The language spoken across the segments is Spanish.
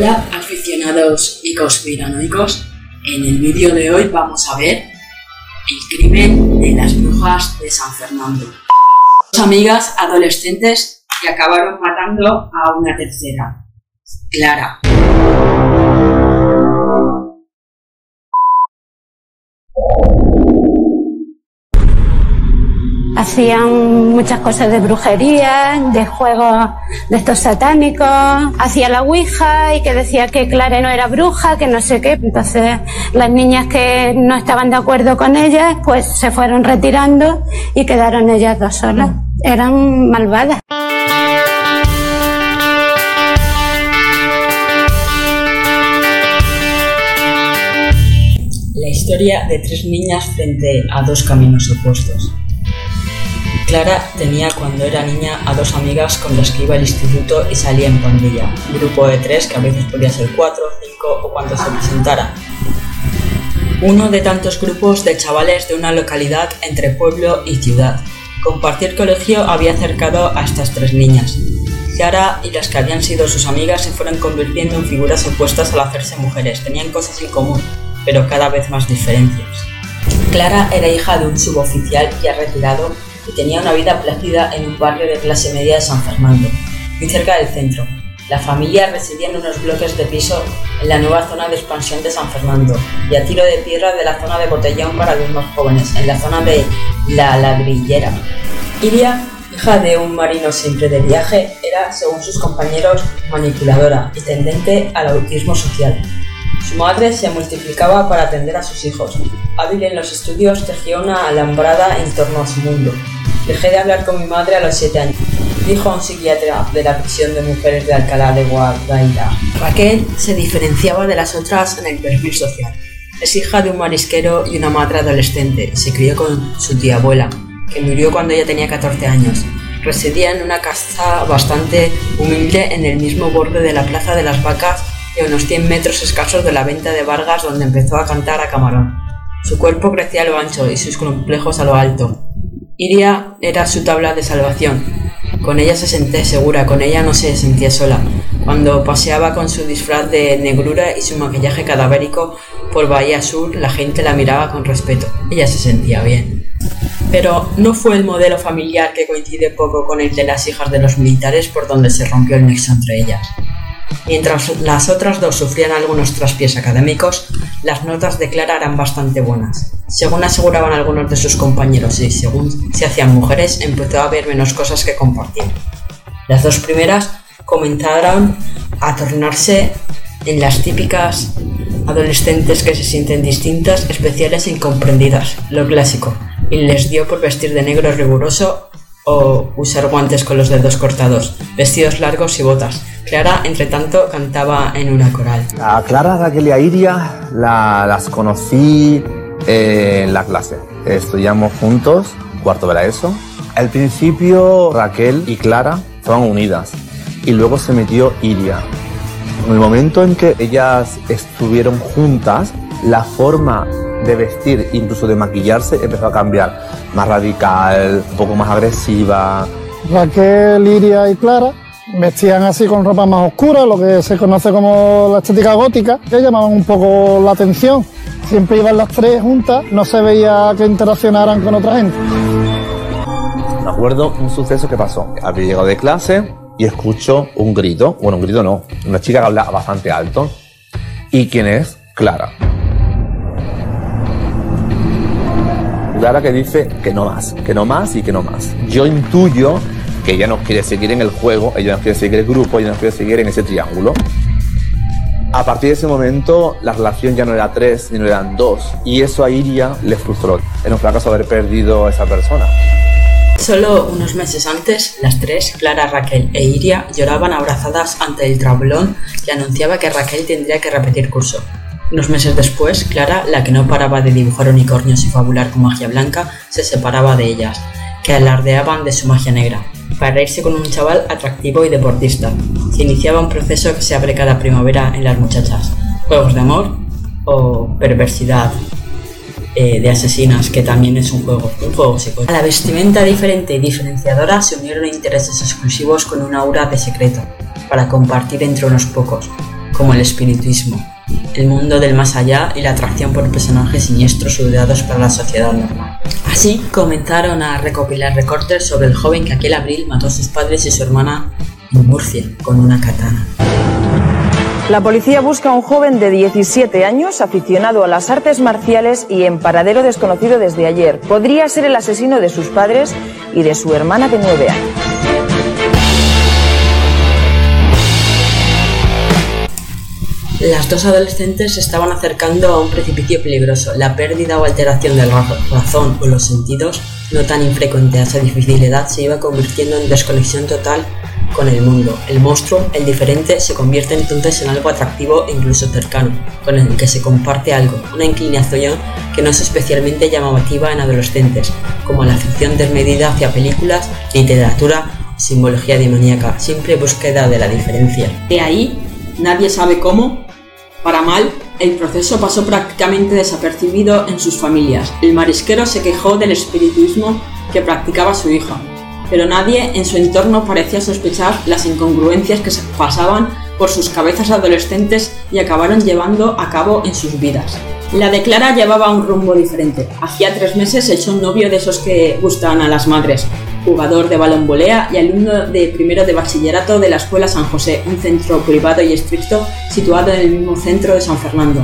Hola aficionados y conspiranoicos, en el vídeo de hoy vamos a ver el crimen de las brujas de San Fernando. Dos amigas adolescentes que acabaron matando a una tercera, Clara. Hacían muchas cosas de brujería, de juegos de estos satánicos. Hacía la ouija y que decía que Clara no era bruja, que no sé qué. Entonces las niñas que no estaban de acuerdo con ellas, pues se fueron retirando y quedaron ellas dos solas. Eran malvadas. La historia de tres niñas frente a dos caminos opuestos. Clara tenía cuando era niña a dos amigas con las que iba al instituto y salía en pandilla, grupo de tres que a veces podía ser cuatro, cinco o cuantos se presentara. Uno de tantos grupos de chavales de una localidad entre pueblo y ciudad. Compartir colegio había acercado a estas tres niñas. Clara y las que habían sido sus amigas se fueron convirtiendo en figuras opuestas al hacerse mujeres. Tenían cosas en común, pero cada vez más diferencias. Clara era hija de un suboficial ya retirado y tenía una vida plácida en un barrio de clase media de San Fernando, muy cerca del centro. La familia residía en unos bloques de piso en la nueva zona de expansión de San Fernando y a tiro de piedra de la zona de botellón para los más jóvenes, en la zona de La Ladrillera. Iria, hija de un marino siempre de viaje, era, según sus compañeros, manipuladora y tendente al autismo social. Su madre se multiplicaba para atender a sus hijos. Hábil en los estudios, tejía una alambrada en torno a su mundo. Dejé de hablar con mi madre a los 7 años, dijo un psiquiatra de la prisión de mujeres de Alcalá de Guadaira. Raquel se diferenciaba de las otras en el perfil social. Es hija de un marisquero y una madre adolescente. Se crió con su tía abuela, que murió cuando ella tenía 14 años. Residía en una casa bastante humilde en el mismo borde de la Plaza de las Vacas y unos 100 metros escasos de la venta de Vargas donde empezó a cantar a camarón. Su cuerpo crecía a lo ancho y sus complejos a lo alto. Iria era su tabla de salvación. Con ella se sentía segura, con ella no se sentía sola. Cuando paseaba con su disfraz de negrura y su maquillaje cadavérico por Bahía Sur, la gente la miraba con respeto. Ella se sentía bien. Pero no fue el modelo familiar que coincide poco con el de las hijas de los militares por donde se rompió el nexo entre ellas. Mientras las otras dos sufrían algunos traspiés académicos, las notas de Clara eran bastante buenas. Según aseguraban algunos de sus compañeros y según se hacían mujeres, empezó a haber menos cosas que compartir. Las dos primeras comenzaron a tornarse en las típicas adolescentes que se sienten distintas, especiales e incomprendidas, lo clásico, y les dio por vestir de negro riguroso o usar guantes con los dedos cortados, vestidos largos y botas. Clara, entre tanto, cantaba en una coral. A Clara, Raquel y a Iria la- las conocí eh, en la clase. Estudiamos juntos, cuarto de la ESO. Al principio Raquel y Clara estaban unidas y luego se metió Iria. En el momento en que ellas estuvieron juntas, la forma de vestir, incluso de maquillarse, empezó a cambiar. Más radical, un poco más agresiva. Raquel, Iria y Clara vestían así con ropa más oscura, lo que se conoce como la estética gótica, que llamaban un poco la atención. Siempre iban las tres juntas, no se veía que interaccionaran con otra gente. Me acuerdo un suceso que pasó. Había llegado de clase y escucho un grito. Bueno, un grito no. Una chica que habla bastante alto. ¿Y quién es? Clara. Clara que dice que no más, que no más y que no más. Yo intuyo que ella nos quiere seguir en el juego, ella nos quiere seguir el grupo, ella nos quiere seguir en ese triángulo. A partir de ese momento, la relación ya no era tres, sino eran dos. Y eso a Iria le frustró. Era un fracaso haber perdido a esa persona. Solo unos meses antes, las tres, Clara, Raquel e Iria, lloraban abrazadas ante el tablón que anunciaba que Raquel tendría que repetir curso. Unos meses después, Clara, la que no paraba de dibujar unicornios y fabular con magia blanca, se separaba de ellas, que alardeaban de su magia negra, para irse con un chaval atractivo y deportista. Se iniciaba un proceso que se abre cada primavera en las muchachas. Juegos de amor o perversidad eh, de asesinas, que también es un juego, un psicológico. A la vestimenta diferente y diferenciadora se unieron intereses exclusivos con una aura de secreto, para compartir entre unos pocos, como el espiritismo, el mundo del más allá y la atracción por personajes siniestros rodeados para la sociedad normal. Así comenzaron a recopilar recortes sobre el joven que aquel abril mató a sus padres y su hermana en Murcia con una katana. La policía busca a un joven de 17 años aficionado a las artes marciales y en paradero desconocido desde ayer. Podría ser el asesino de sus padres y de su hermana de 9 años. Las dos adolescentes se estaban acercando a un precipicio peligroso. La pérdida o alteración de la razón o los sentidos, no tan infrecuente a esa difícil edad, se iba convirtiendo en desconexión total con el mundo. El monstruo, el diferente, se convierte entonces en algo atractivo e incluso cercano, con el que se comparte algo, una inclinación que no es especialmente llamativa en adolescentes, como la afición desmedida hacia películas, literatura, simbología demoníaca, simple búsqueda de la diferencia. De ahí, nadie sabe cómo, para mal, el proceso pasó prácticamente desapercibido en sus familias. El marisquero se quejó del espiritismo que practicaba su hija, pero nadie en su entorno parecía sospechar las incongruencias que se pasaban por sus cabezas adolescentes y acabaron llevando a cabo en sus vidas. La de Clara llevaba un rumbo diferente. Hacía tres meses echó un novio de esos que gustan a las madres, jugador de balón volea y alumno de primero de bachillerato de la Escuela San José, un centro privado y estricto situado en el mismo centro de San Fernando.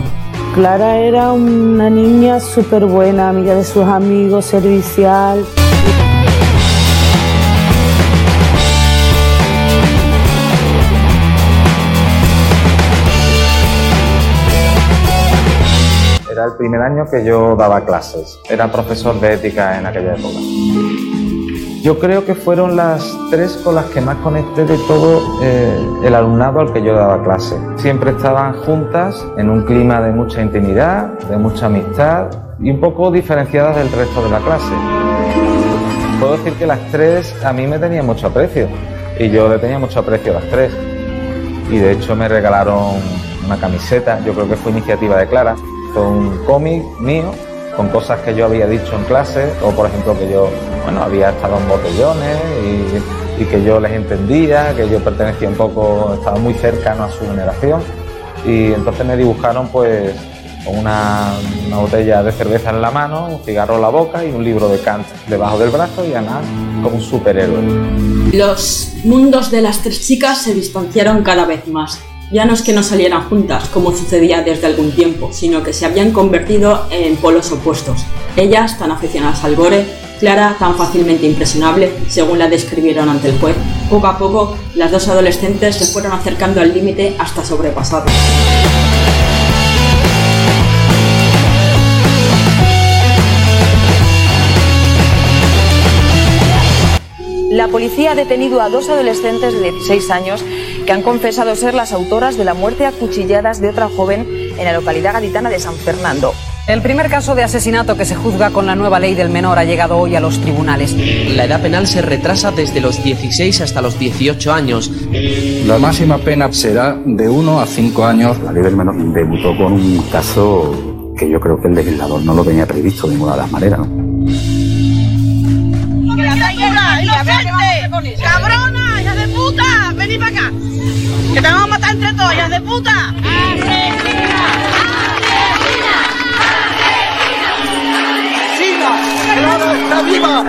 Clara era una niña súper buena, amiga de sus amigos, servicial. Era el primer año que yo daba clases. Era profesor de ética en aquella época. Yo creo que fueron las tres con las que más conecté de todo eh, el alumnado al que yo daba clase. Siempre estaban juntas en un clima de mucha intimidad, de mucha amistad y un poco diferenciadas del resto de la clase. Puedo decir que las tres a mí me tenían mucho aprecio y yo le tenía mucho aprecio a las tres. Y de hecho me regalaron una camiseta, yo creo que fue iniciativa de Clara, fue un cómic mío con cosas que yo había dicho en clase o por ejemplo que yo bueno, había estado en botellones y, que yo les entendía, que yo pertenecía un poco, estaba muy cercano a su generación y entonces me dibujaron pues una, botella de cerveza en la mano, un cigarro en la boca y un libro de Kant debajo del brazo y Ana como un superhéroe. Los mundos de las tres chicas se distanciaron cada vez más. Ya no es que no salieran juntas, como sucedía desde algún tiempo, sino que se habían convertido en polos opuestos. Ellas, tan aficionadas al gore, Clara, tan fácilmente impresionable, según la describieron ante el juez. Poco a poco, las dos adolescentes se fueron acercando al límite hasta sobrepasarlo. La policía ha detenido a dos adolescentes de 16 años que han confesado ser las autoras de la muerte a cuchilladas de otra joven en la localidad gaditana de San Fernando. El primer caso de asesinato que se juzga con la nueva ley del menor ha llegado hoy a los tribunales. La edad penal se retrasa desde los 16 hasta los 18 años. La máxima pena será de 1 a 5 años. La ley del menor debutó con un caso que yo creo que el legislador no lo tenía previsto de ninguna de las maneras. ¡Cabrona! ¡Hija de puta! ¡Venid para acá! ¡Que te vamos a matar entre todos, hijas de puta! ¡Clara está viva!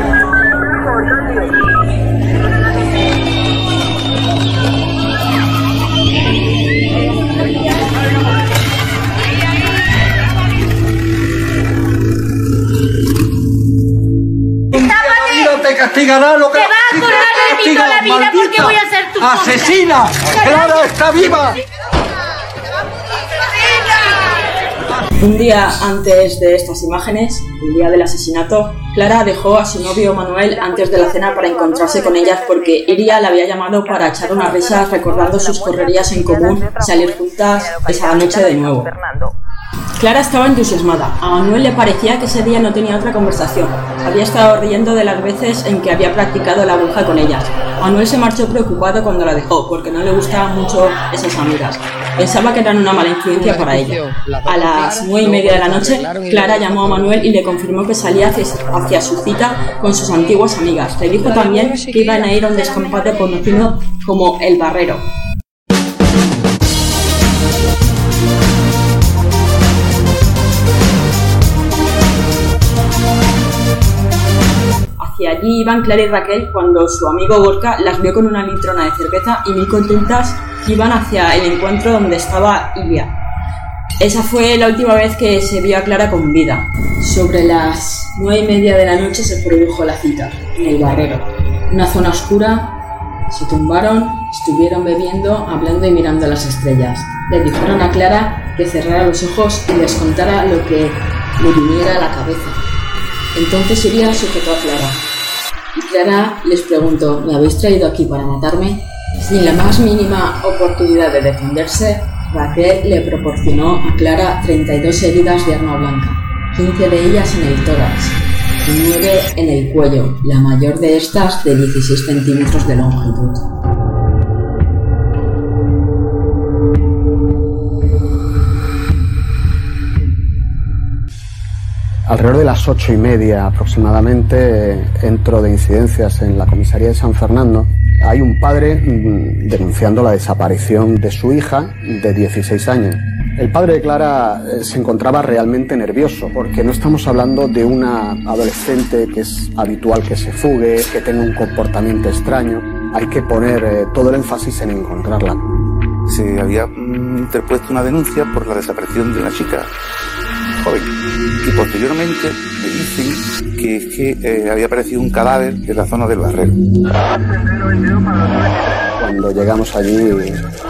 te castigará lo que te va a colgar de mí toda la vida porque voy a ser tu asesina. Clara está viva. Un día antes de estas imágenes, el día del asesinato, Clara dejó a su novio Manuel antes de la cena para encontrarse con ellas porque Iria la había llamado para echar unas risas recordando sus correrías en común, salir juntas esa noche de nuevo. Clara estaba entusiasmada. A Manuel le parecía que ese día no tenía otra conversación. Había estado riendo de las veces en que había practicado la bruja con ellas. Manuel se marchó preocupado cuando la dejó, porque no le gustaban mucho esas amigas. Pensaba que eran una mala influencia para ella. A las nueve y media de la noche, Clara llamó a Manuel y le confirmó que salía hacia su cita con sus antiguas amigas. Le dijo también que iban a ir a un descampado conocido como El Barrero, allí iban Clara y Raquel cuando su amigo Gorka las vio con una lintrona de cerveza y muy contentas iban hacia el encuentro donde estaba Ilia. Esa fue la última vez que se vio a Clara con vida. Sobre las nueve y media de la noche se produjo la cita, en el barrero. Una zona oscura, se tumbaron, estuvieron bebiendo, hablando y mirando las estrellas. Le dijeron a Clara que cerrara los ojos y les contara lo que le viniera a la cabeza. Entonces iría sujetó a Clara. Clara les preguntó, ¿me habéis traído aquí para matarme? Sin la más mínima oportunidad de defenderse, Raquel le proporcionó a Clara 32 heridas de arma blanca, 15 de ellas en el tórax y 9 en el cuello, la mayor de estas de 16 centímetros de longitud. Alrededor de las ocho y media aproximadamente entro de incidencias en la comisaría de San Fernando. Hay un padre mm, denunciando la desaparición de su hija de 16 años. El padre de Clara eh, se encontraba realmente nervioso porque no estamos hablando de una adolescente que es habitual que se fugue, que tenga un comportamiento extraño. Hay que poner eh, todo el énfasis en encontrarla. Se había mm, interpuesto una denuncia por la desaparición de una chica joven. Y posteriormente me dicen que es que eh, había aparecido un cadáver en la zona del barrero. Cuando llegamos allí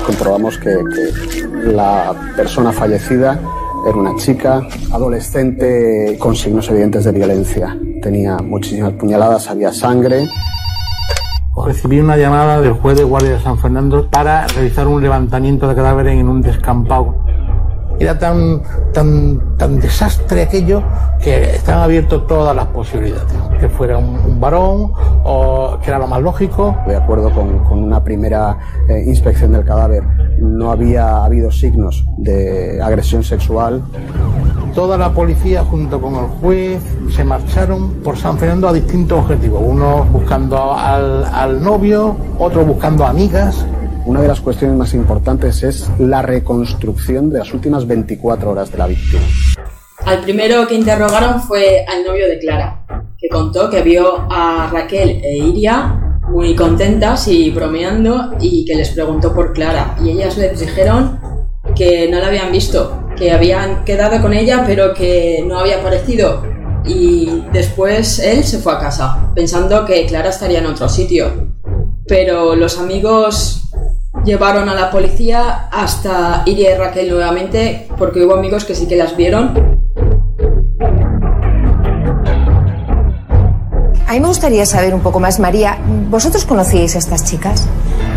comprobamos que, que la persona fallecida era una chica adolescente con signos evidentes de violencia. Tenía muchísimas puñaladas, había sangre. Recibí una llamada del juez de guardia de San Fernando para realizar un levantamiento de cadáveres en un descampado era tan, tan, tan desastre aquello que estaban abiertas todas las posibilidades. Que fuera un, un, varón o que era lo más lógico. De acuerdo con, con una primera eh, inspección del cadáver, no había habido signos de agresión sexual. Toda la policía junto con el juez se marcharon por San Fernando a distintos objetivos. Unos buscando al, al novio, otros buscando amigas, una de las cuestiones más importantes es la reconstrucción de las últimas 24 horas de la víctima. Al primero que interrogaron fue al novio de Clara, que contó que vio a Raquel e Iria muy contentas y bromeando y que les preguntó por Clara y ellas les dijeron que no la habían visto, que habían quedado con ella pero que no había aparecido y después él se fue a casa pensando que Clara estaría en otro sitio. Pero los amigos llevaron a la policía hasta Iria y Raquel nuevamente porque hubo amigos que sí que las vieron. A mí me gustaría saber un poco más, María, ¿vosotros conocíais a estas chicas?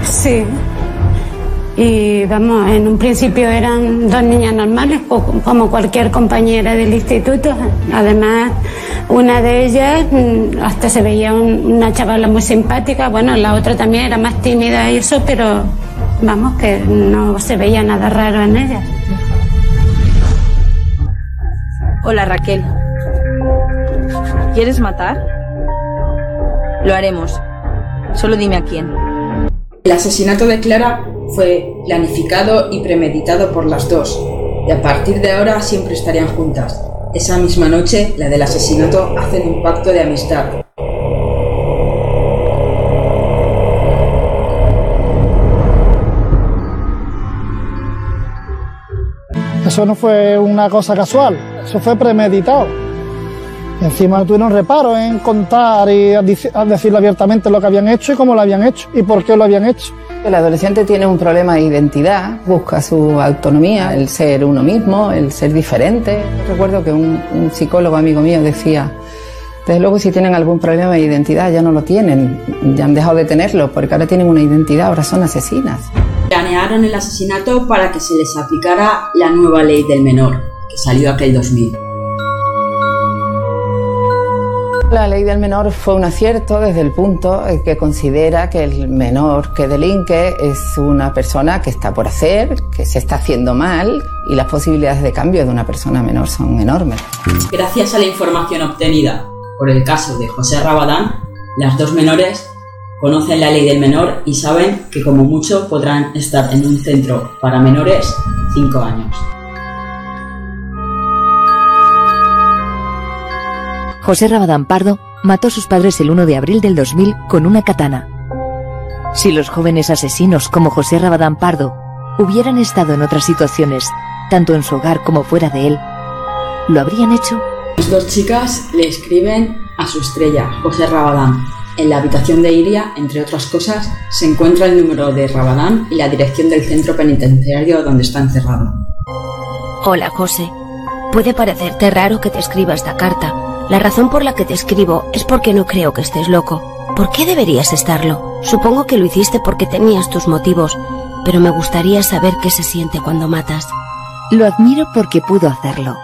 Sí. Y vamos, en un principio eran dos niñas normales, como cualquier compañera del instituto. Además, una de ellas mm, hasta se veía una chavala muy simpática, bueno, la otra también era más tímida y eso, pero vamos, que no se veía nada raro en ella. Hola Raquel. ¿Quieres matar? Lo haremos. Solo dime a quién. El asesinato de Clara fue planificado y premeditado por las dos, y a partir de ahora siempre estarían juntas. Esa misma noche, la del asesinato, hacen un pacto de amistad. Eso no fue una cosa casual, eso fue premeditado. Y encima tuvieron reparo en contar y a decirle abiertamente lo que habían hecho y cómo lo habían hecho y por qué lo habían hecho. El adolescente tiene un problema de identidad, busca su autonomía, el ser uno mismo, el ser diferente. Recuerdo que un psicólogo amigo mío decía, desde luego si tienen algún problema de identidad ya no lo tienen, ya han dejado de tenerlo porque ahora tienen una identidad, ahora son asesinas. Planearon el asesinato para que se les aplicara la nueva ley del menor, que salió aquel 2000. La ley del menor fue un acierto desde el punto que considera que el menor que delinque es una persona que está por hacer, que se está haciendo mal y las posibilidades de cambio de una persona menor son enormes. Gracias a la información obtenida por el caso de José Rabadán, las dos menores conocen la ley del menor y saben que como mucho podrán estar en un centro para menores cinco años. José Rabadán Pardo mató a sus padres el 1 de abril del 2000 con una katana. Si los jóvenes asesinos como José Rabadán Pardo hubieran estado en otras situaciones, tanto en su hogar como fuera de él, ¿lo habrían hecho? Las dos chicas le escriben a su estrella, José Rabadán. En la habitación de Iria, entre otras cosas, se encuentra el número de Rabadán y la dirección del centro penitenciario donde está encerrado. Hola, José. Puede parecerte raro que te escriba esta carta. La razón por la que te escribo es porque no creo que estés loco. ¿Por qué deberías estarlo? Supongo que lo hiciste porque tenías tus motivos, pero me gustaría saber qué se siente cuando matas. Lo admiro porque pudo hacerlo.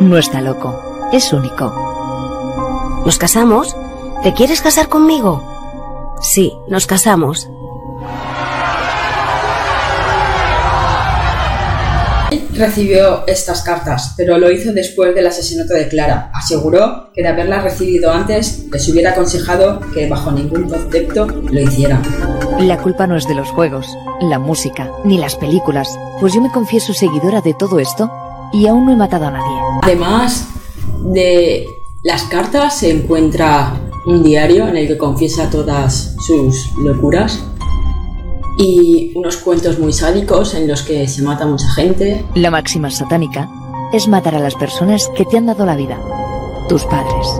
No está loco, es único. ¿Nos casamos? ¿Te quieres casar conmigo? Sí, nos casamos. Recibió estas cartas, pero lo hizo después del asesinato de Clara. Aseguró que de haberlas recibido antes les hubiera aconsejado que bajo ningún concepto lo hicieran. La culpa no es de los juegos, la música, ni las películas, pues yo me confieso seguidora de todo esto y aún no he matado a nadie. Además de las cartas se encuentra un diario en el que confiesa todas sus locuras y unos cuentos muy sádicos en los que se mata mucha gente. La máxima satánica es matar a las personas que te han dado la vida, tus padres.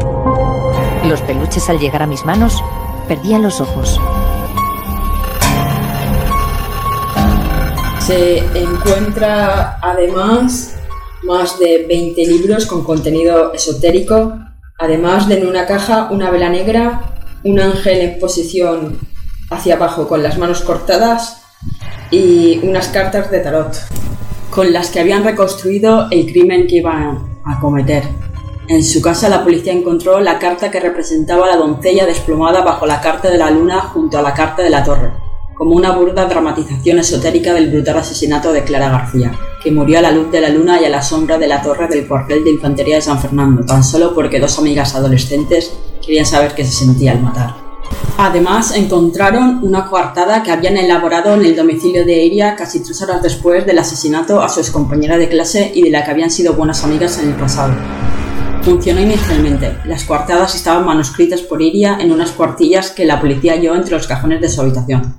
Los peluches al llegar a mis manos perdían los ojos. Se encuentra además más de 20 libros con contenido esotérico, además de en una caja una vela negra, un ángel en posición hacia abajo con las manos cortadas y unas cartas de tarot con las que habían reconstruido el crimen que iban a cometer. En su casa la policía encontró la carta que representaba a la doncella desplomada bajo la carta de la luna junto a la carta de la torre, como una burda dramatización esotérica del brutal asesinato de Clara García, que murió a la luz de la luna y a la sombra de la torre del cuartel de infantería de San Fernando, tan solo porque dos amigas adolescentes querían saber qué se sentía al matar. Además, encontraron una coartada que habían elaborado en el domicilio de Iria casi tres horas después del asesinato a su excompañera de clase y de la que habían sido buenas amigas en el pasado. Funcionó inicialmente. Las coartadas estaban manuscritas por Iria en unas cuartillas que la policía halló entre los cajones de su habitación.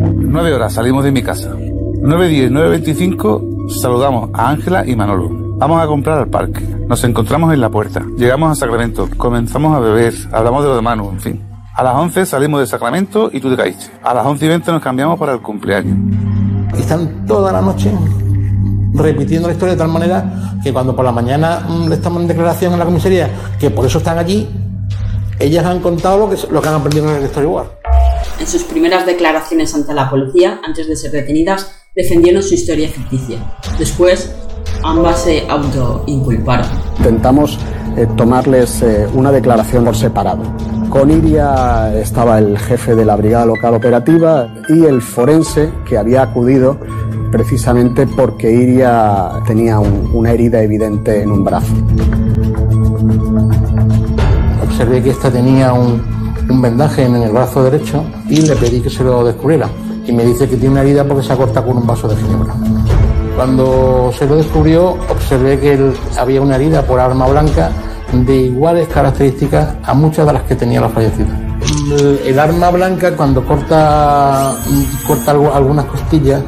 9 horas salimos de mi casa. 9.10, 9.25 saludamos a Ángela y Manolo. Vamos a comprar al parque. Nos encontramos en la puerta. Llegamos a Sacramento. Comenzamos a beber. Hablamos de lo de Manu, en fin. A las 11 salimos de Sacramento y tú te caíste. A las 11 y 20 nos cambiamos para el cumpleaños. Están toda la noche repitiendo la historia de tal manera que cuando por la mañana mm, estamos en declaración en la comisaría, que por eso están allí, ellas han contado lo que, lo que han aprendido en el storyboard. En sus primeras declaraciones ante la policía, antes de ser detenidas, defendieron su historia ficticia. Después, ambas se autoinculparon. Intentamos eh, tomarles eh, una declaración por separado. Con Iria estaba el jefe de la brigada local operativa y el forense que había acudido precisamente porque Iria tenía un- una herida evidente en un brazo. Observé que esta tenía un, un vendaje en el brazo derecho y le pedí que se lo descubriera. Y me dice que tiene una herida porque se ha cortado con un vaso de ginebra. Cuando se lo descubrió, observé que él- había una herida por arma blanca de iguales características a muchas de las que tenía la fallecida. El, el arma blanca, cuando corta, corta algo- algunas costillas,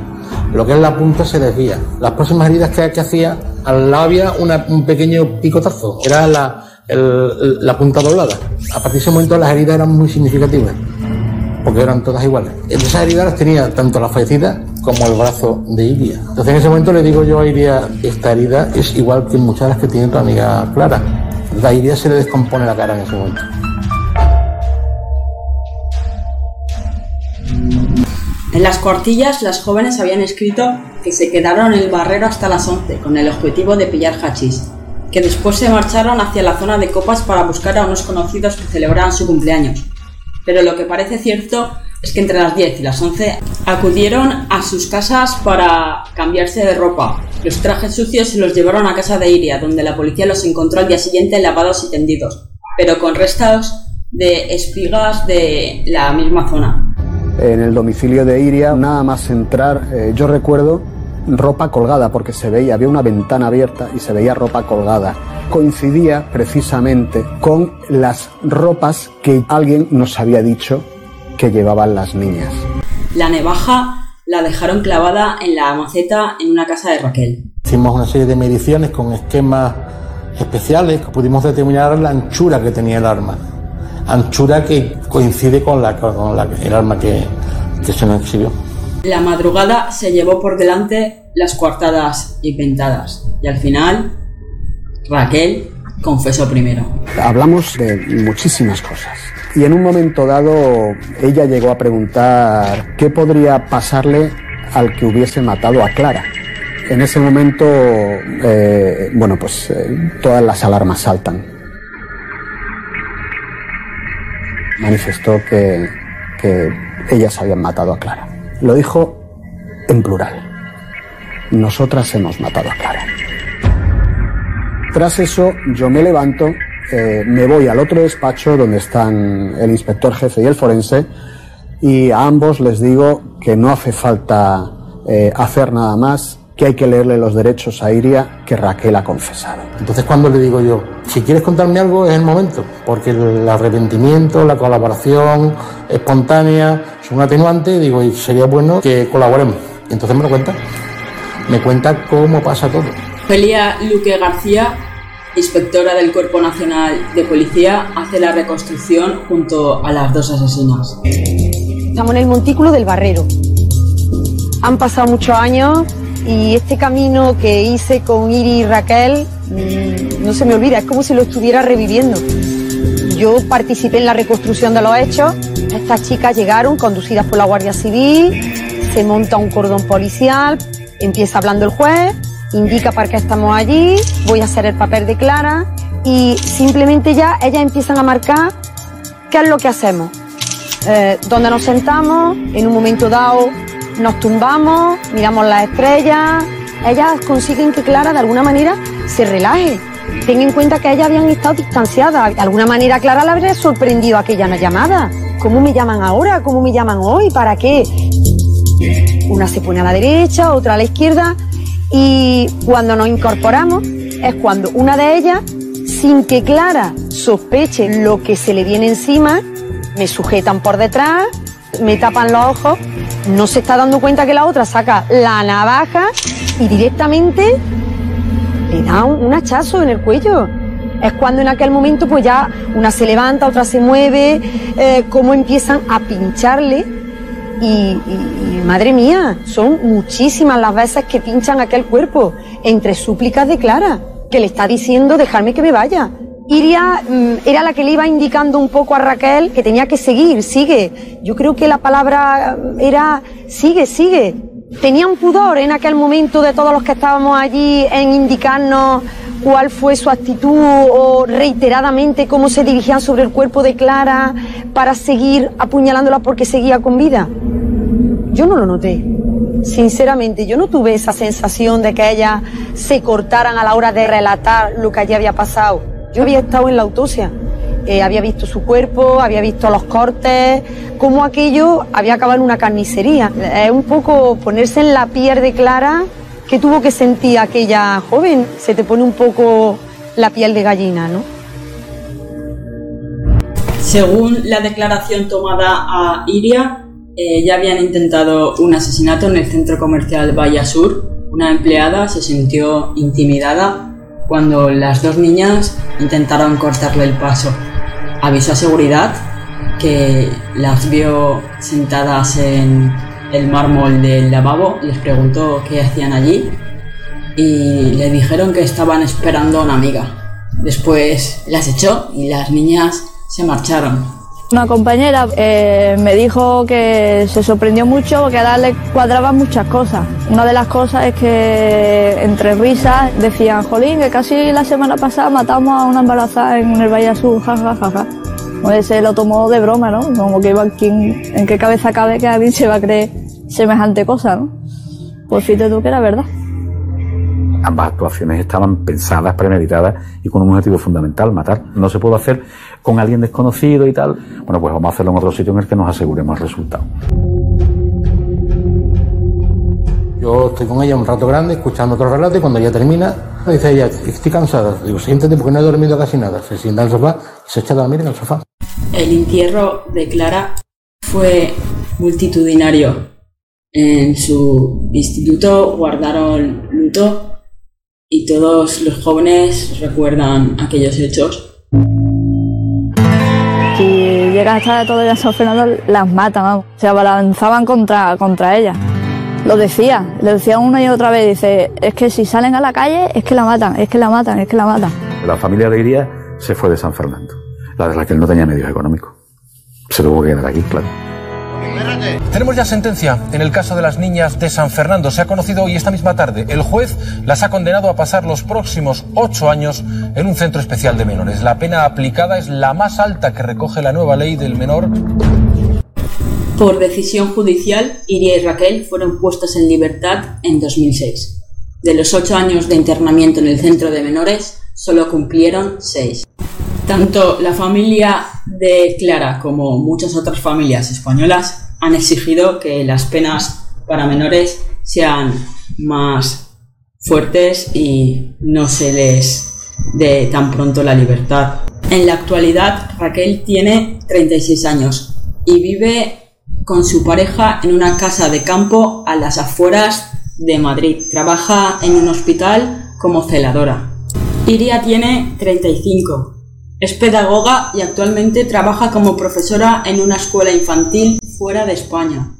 lo que es la punta se desvía. Las próximas heridas que, hacía, al había una- un pequeño picotazo, era la, el- la punta doblada. A partir de ese momento las heridas eran muy significativas, porque eran todas iguales. Esas heridas las tenía tanto la fallecida como el brazo de Iria. Entonces en ese momento le digo yo a Iria, esta herida es igual que muchas de las que tiene tu amiga Clara. La Iria se le descompone la cara en ese momento. En las cuartillas, las jóvenes habían escrito que se quedaron en el barrero hasta las 11 con el objetivo de pillar hachís, que después se marcharon hacia la zona de copas para buscar a unos conocidos que celebraban su cumpleaños. Pero lo que parece cierto es que entre las 10 y las 11 acudieron a sus casas para cambiarse de ropa. Los trajes sucios se los llevaron a casa de Iria, donde la policía los encontró al día siguiente lavados y tendidos, pero con restos de espigas de la misma zona. En el domicilio de Iria, nada más entrar, eh, yo recuerdo ropa colgada, porque se veía, había una ventana abierta y se veía ropa colgada. coincidía precisamente con las ropas que alguien nos había dicho que llevaban las niñas. La navaja la dejaron clavada en la maceta en una casa de Raquel. Hicimos una serie de mediciones con esquemas especiales que pudimos determinar la anchura que tenía el arma. Anchura que coincide con, la, con la, el arma que, que se nos exhibió. La madrugada se llevó por delante las coartadas y pentadas y al final Raquel confesó primero. Hablamos de muchísimas cosas y en un momento dado ella llegó a preguntar qué podría pasarle al que hubiese matado a Clara. En ese momento, eh, bueno, pues eh, todas las alarmas saltan. Manifestó que ellas habían matado a Clara. Lo dijo en plural. Nosotras hemos matado a Clara. Tras eso, yo me levanto, eh, me voy al otro despacho donde están el inspector jefe y el forense y a ambos les digo que no hace falta eh, hacer nada más, que hay que leerle los derechos a Iria que Raquel ha confesado. Entonces cuando le digo yo, si quieres contarme algo es el momento, porque el arrepentimiento, la colaboración espontánea son atenuantes, digo, y sería bueno que colaboremos. Y entonces me lo cuenta, me cuenta cómo pasa todo. Felia Luque García, inspectora del Cuerpo Nacional de Policía, hace la reconstrucción junto a las dos asesinas. Estamos en el montículo del Barrero. Han pasado muchos años y este camino que hice con Iri y Raquel mmm, no se me olvida, es como si lo estuviera reviviendo. Yo participé en la reconstrucción de los hechos. Estas chicas llegaron conducidas por la Guardia Civil, se monta un cordón policial, empieza hablando el juez, indica para qué estamos allí, voy a hacer el papel de Clara y simplemente ya ellas empiezan a marcar qué es lo que hacemos. Eh, dónde nos sentamos, en un momento dado nos tumbamos, miramos las estrellas, ellas consiguen que Clara de alguna manera se relaje. Ten en cuenta que ellas habían estado distanciadas. De alguna manera Clara la habría sorprendido aquella llamada. ¿Cómo me llaman ahora? ¿Cómo me llaman hoy? ¿Para qué? Una se pone a la derecha, otra a la izquierda. Y cuando nos incorporamos es cuando una de ellas, sin que Clara sospeche lo que se le viene encima, me sujetan por detrás, me tapan los ojos, no se está dando cuenta que la otra saca la navaja y directamente le da un, un hachazo en el cuello. Es cuando en aquel momento pues ya una se levanta, otra se mueve, eh, cómo empiezan a pincharle y, madre mía, son muchísimas las veces que pinchan aquel cuerpo, entre súplicas de Clara, que le está diciendo dejarme que me vaya. Iria mm, era la que le iba indicando un poco a Raquel que tenía que seguir, sigue. Yo creo que la palabra era sigue, sigue. Tenían pudor en aquel momento de todos los que estábamos allí en indicarnos cuál fue su actitud o reiteradamente cómo se dirigían sobre el cuerpo de Clara para seguir apuñalándola porque seguía con vida. Yo no lo noté. Sinceramente, yo no tuve esa sensación de que ellas se cortaran a la hora de relatar lo que allí había pasado. Yo había estado en la autopsia, eh, había visto su cuerpo, había visto los cortes, cómo aquello había acabado en una carnicería. Es un poco ponerse en la piel de Clara que tuvo que sentir aquella joven. Se te pone un poco la piel de gallina, ¿no? Según la declaración tomada a Iria, eh, ya habían intentado un asesinato en el centro comercial Bahía Sur. Una empleada se sintió intimidada cuando las dos niñas intentaron cortarle el paso. Avisó a seguridad que las vio sentadas en el mármol del lavabo, les preguntó qué hacían allí y le dijeron que estaban esperando a una amiga. Después las echó y las niñas se marcharon. Una compañera eh, me dijo que se sorprendió mucho porque a le cuadraban muchas cosas. Una de las cosas es que entre risas decían, jolín, que casi la semana pasada matamos a una embarazada en el Valle Azul, jajajaja. Ja, ja. Pues se lo tomó de broma, ¿no? Como que iba, ¿quién, en qué cabeza cabe que alguien se va a creer semejante cosa, ¿no? Pues fíjate tú que era verdad. Ambas actuaciones estaban pensadas, premeditadas y con un objetivo fundamental, matar. No se puede hacer con alguien desconocido y tal. Bueno, pues vamos a hacerlo en otro sitio en el que nos aseguremos el resultado. Yo estoy con ella un rato grande, escuchando otro relato y cuando ella termina, Dice ella, estoy cansada. Digo, siéntate porque no he dormido casi nada. Se sienta en el sofá y se echa a dormir en el sofá. El entierro de Clara fue multitudinario. En su instituto guardaron luto y todos los jóvenes recuerdan aquellos hechos. Si llega a estar todavía San Fernando, las matan, vamos. Se abalanzaban contra, contra ella. Lo decía, lo decía una y otra vez. Dice, es que si salen a la calle, es que la matan, es que la matan, es que la matan. La familia Iria se fue de San Fernando. La de la que él no tenía medios económicos. Se tuvo que quedar aquí, claro. Tenemos ya sentencia en el caso de las niñas de San Fernando. Se ha conocido hoy esta misma tarde. El juez las ha condenado a pasar los próximos ocho años en un centro especial de menores. La pena aplicada es la más alta que recoge la nueva ley del menor. Por decisión judicial, Iria y Raquel fueron puestas en libertad en 2006. De los ocho años de internamiento en el centro de menores, solo cumplieron seis. Tanto la familia de Clara como muchas otras familias españolas han exigido que las penas para menores sean más fuertes y no se les dé tan pronto la libertad. En la actualidad, Raquel tiene 36 años y vive con su pareja en una casa de campo a las afueras de Madrid. Trabaja en un hospital como celadora. Iria tiene 35. Es pedagoga y actualmente trabaja como profesora en una escuela infantil fuera de España.